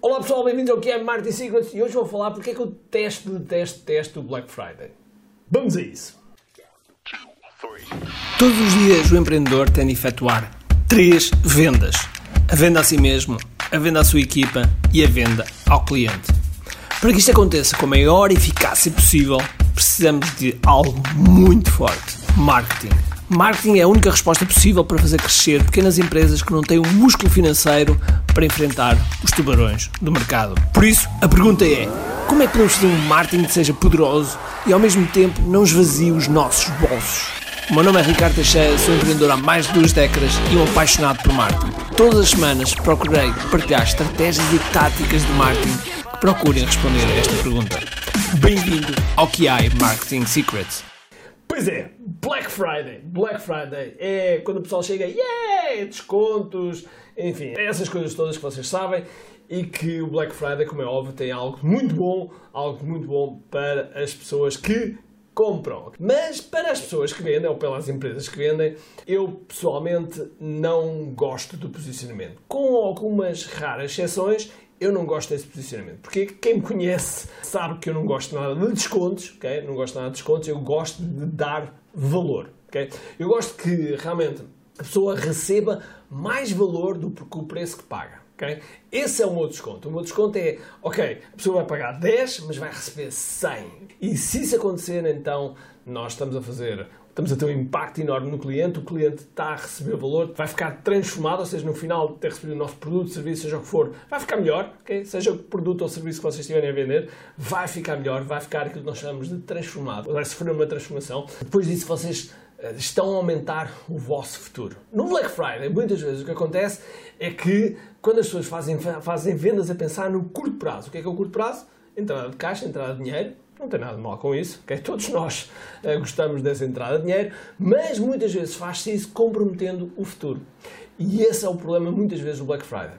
Olá pessoal, bem-vindos ao que é Martin Secrets e hoje vou falar porque é que eu testo, detesto, testo o Black Friday. Vamos a isso. Todos os dias o empreendedor tem de efetuar três vendas: a venda a si mesmo, a venda à sua equipa e a venda ao cliente. Para que isto aconteça com a maior eficácia possível, precisamos de algo muito forte: marketing. Marketing é a única resposta possível para fazer crescer pequenas empresas que não têm um músculo financeiro para enfrentar os tubarões do mercado. Por isso, a pergunta é: como é que podemos fazer um marketing que seja poderoso e ao mesmo tempo não esvazie os nossos bolsos? O meu nome é Ricardo Teixeira, sou empreendedor há mais de duas décadas e um apaixonado por marketing. Todas as semanas procurei partilhar estratégias e táticas de marketing que procurem responder a esta pergunta. Bem-vindo ao QI Marketing Secrets. Pois é, Black Friday. Black Friday é quando o pessoal chega, yeah, descontos, enfim, essas coisas todas que vocês sabem e que o Black Friday, como é óbvio, tem algo muito bom, algo muito bom para as pessoas que compram. Mas para as pessoas que vendem, ou pelas empresas que vendem, eu pessoalmente não gosto do posicionamento. Com algumas raras exceções, eu não gosto desse posicionamento. Porque quem me conhece sabe que eu não gosto nada de descontos, ok? Não gosto nada de descontos, eu gosto de dar valor, ok? Eu gosto que realmente a pessoa receba mais valor do que o preço que paga. Okay? Esse é o meu desconto. O meu desconto é, ok, a pessoa vai pagar 10, mas vai receber 100. E se isso acontecer, então nós estamos a fazer estamos a ter um impacto enorme no cliente, o cliente está a receber valor, vai ficar transformado, ou seja, no final de ter recebido o nosso produto, serviço, seja o que for, vai ficar melhor, okay? seja o produto ou serviço que vocês estiverem a vender, vai ficar melhor, vai ficar aquilo que nós chamamos de transformado, vai sofrer uma transformação. Depois disso, vocês estão a aumentar o vosso futuro. No Black Friday, muitas vezes o que acontece é que quando as pessoas fazem, fazem vendas a pensar no curto prazo, o que é que é o curto prazo? Entrada de caixa, entrada de dinheiro, não tem nada de mal com isso, okay? todos nós uh, gostamos dessa entrada de dinheiro, mas muitas vezes faz-se isso comprometendo o futuro. E esse é o problema muitas vezes do Black Friday.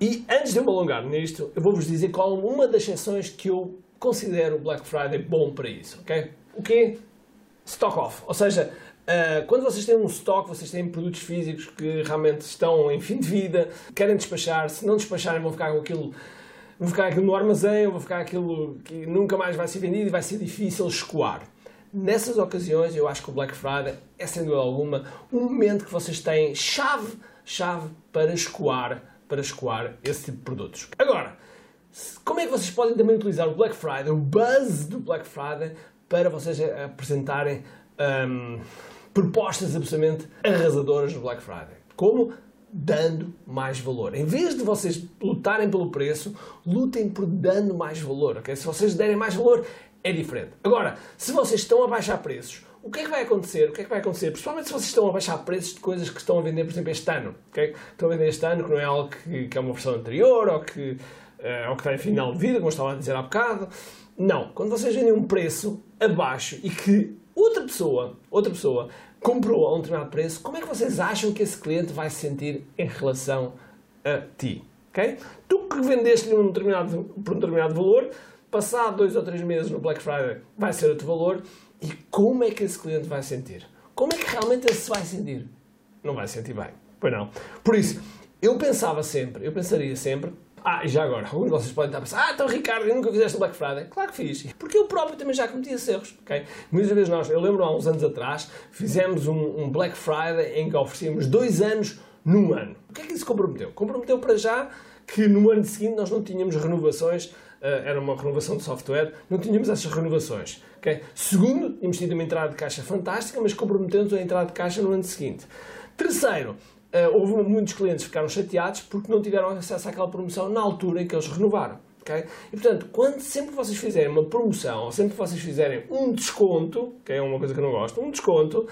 E antes de eu me alongar nisto, eu vou-vos dizer qual uma das exceções que eu considero o Black Friday bom para isso. Okay? O quê? Stock off. Ou seja, uh, quando vocês têm um stock, vocês têm produtos físicos que realmente estão em fim de vida, querem despachar, se não despacharem vão ficar com aquilo vou ficar aquilo no armazém, vou ficar aquilo que nunca mais vai ser vendido e vai ser difícil escoar. Nessas ocasiões, eu acho que o Black Friday é, sem dúvida alguma, um momento que vocês têm chave, chave para escoar, para escoar esse tipo de produtos. Agora, como é que vocês podem também utilizar o Black Friday, o buzz do Black Friday, para vocês apresentarem um, propostas absolutamente arrasadoras no Black Friday? Como? dando mais valor. Em vez de vocês lutarem pelo preço, lutem por dando mais valor. Okay? Se vocês derem mais valor, é diferente. Agora, se vocês estão a baixar preços, o que é que vai acontecer? O que é que vai acontecer? Principalmente se vocês estão a baixar preços de coisas que estão a vender, por exemplo, este ano. Okay? Estão a vender este ano que não é algo que, que é uma versão anterior ou que, uh, ou que está em final de vida, como estava a dizer há bocado. Não. Quando vocês vendem um preço abaixo e que outra pessoa, outra pessoa comprou a um determinado preço, como é que vocês acham que esse cliente vai se sentir em relação a ti? Okay? Tu que vendeste-lhe um determinado, por um determinado valor, passado dois ou três meses no Black Friday vai ser outro valor, e como é que esse cliente vai sentir? Como é que realmente ele se vai sentir? Não vai sentir bem, pois não. Por isso, eu pensava sempre, eu pensaria sempre, ah, já agora, alguns de vocês podem estar a pensar, ah, então Ricardo, eu nunca fizeste o Black Friday. Claro que fiz, porque eu próprio também já cometi esses erros, ok? Muitas vezes nós, eu lembro há uns anos atrás, fizemos um, um Black Friday em que oferecíamos dois anos num ano. O que é que isso comprometeu? Comprometeu para já que no ano seguinte nós não tínhamos renovações, uh, era uma renovação de software, não tínhamos essas renovações. Okay? Segundo, tínhamos tido uma entrada de caixa fantástica, mas comprometemos a entrada de caixa no ano seguinte. Terceiro, houve muitos clientes que ficaram chateados porque não tiveram acesso àquela promoção na altura em que eles renovaram. Okay? E portanto, quando sempre que vocês fizerem uma promoção, ou sempre que vocês fizerem um desconto, que é uma coisa que eu não gosto, um desconto,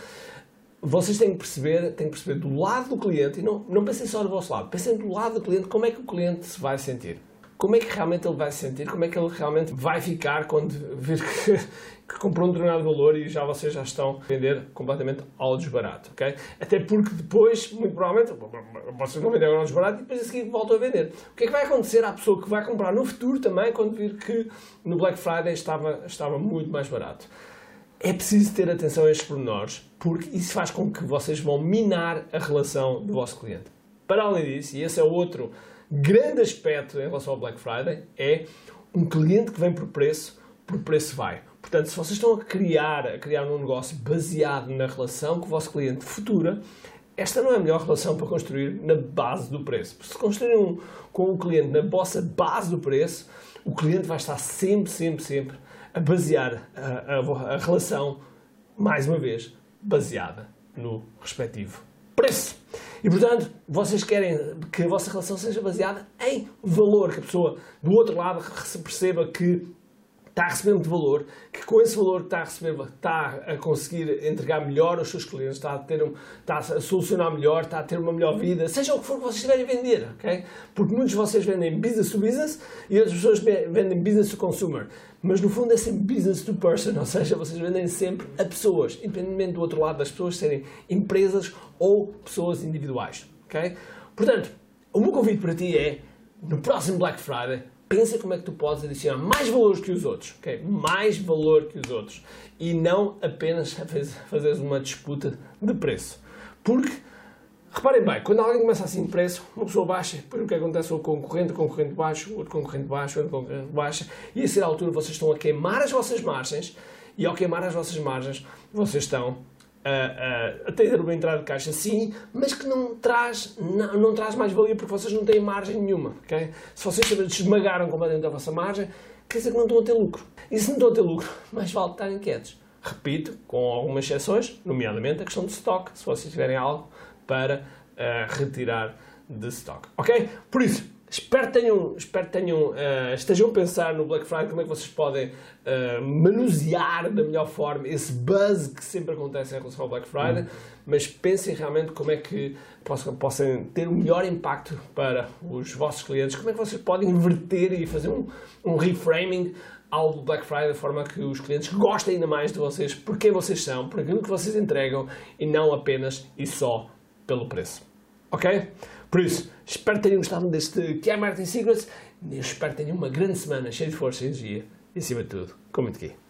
vocês têm que perceber, têm que perceber do lado do cliente, e não, não pensem só do vosso lado, pensem do lado do cliente, como é que o cliente se vai sentir como é que realmente ele vai se sentir, como é que ele realmente vai ficar quando vir que, que comprou um determinado valor e já vocês já estão a vender completamente ao desbarato, ok? Até porque depois, muito provavelmente, vocês vão vender ao desbarato e depois a seguir voltam a vender. O que é que vai acontecer à pessoa que vai comprar no futuro também quando vir que no Black Friday estava, estava muito mais barato? É preciso ter atenção a estes pormenores, porque isso faz com que vocês vão minar a relação do vosso cliente. Para além disso, e esse é outro grande aspecto em relação ao Black Friday é um cliente que vem por preço, por preço vai. Portanto, se vocês estão a criar, a criar um negócio baseado na relação com o vosso cliente futura, esta não é a melhor relação para construir na base do preço. Se construírem um, com o cliente na vossa base do preço, o cliente vai estar sempre, sempre, sempre a basear a, a, a relação, mais uma vez, baseada no respectivo preço. E portanto, vocês querem que a vossa relação seja baseada em valor, que a pessoa do outro lado perceba que está a receber muito valor, que com esse valor que está a receber está a conseguir entregar melhor aos seus clientes, está a, ter um, está a solucionar melhor, está a ter uma melhor vida, seja o que for que vocês estiverem a vender, ok? Porque muitos de vocês vendem business to business e outras pessoas vendem business to consumer. Mas no fundo é sempre business to person, ou seja, vocês vendem sempre a pessoas, independentemente do outro lado das pessoas serem empresas ou pessoas individuais, ok? Portanto, o meu convite para ti é, no próximo Black Friday, pensa como é que tu podes adicionar mais valor que os outros, ok? Mais valor que os outros. E não apenas fazeres uma disputa de preço. Porque, reparem bem, quando alguém começa assim de preço, uma pessoa baixa, depois o que acontece? O concorrente, o concorrente baixo, outro concorrente baixo, outro concorrente baixa, e a ser altura vocês estão a queimar as vossas margens, e ao queimar as vossas margens, vocês estão a, a, ter uma entrada de caixa, sim, mas que não traz, não, não traz mais valia porque vocês não têm margem nenhuma. Okay? Se vocês esmagaram completamente a vossa margem, quer dizer que não estão a ter lucro. E se não estão a ter lucro, mais vale estarem quietos. Repito, com algumas exceções, nomeadamente a questão do stock, se vocês tiverem algo para uh, retirar de stock. Ok? Por isso, Espero que tenham, espero que tenham uh, estejam a pensar no Black Friday como é que vocês podem uh, manusear da melhor forma esse buzz que sempre acontece em relação ao Black Friday, mas pensem realmente como é que possam, possam ter o melhor impacto para os vossos clientes, como é que vocês podem inverter e fazer um, um reframing ao Black Friday de forma que os clientes gostem ainda mais de vocês, por quem vocês são, por aquilo que vocês entregam e não apenas e só pelo preço. Ok? Por isso, espero que tenham gostado deste que é Martin Secrets e espero que tenham uma grande semana cheia de força e energia e, acima de tudo, com muito aqui.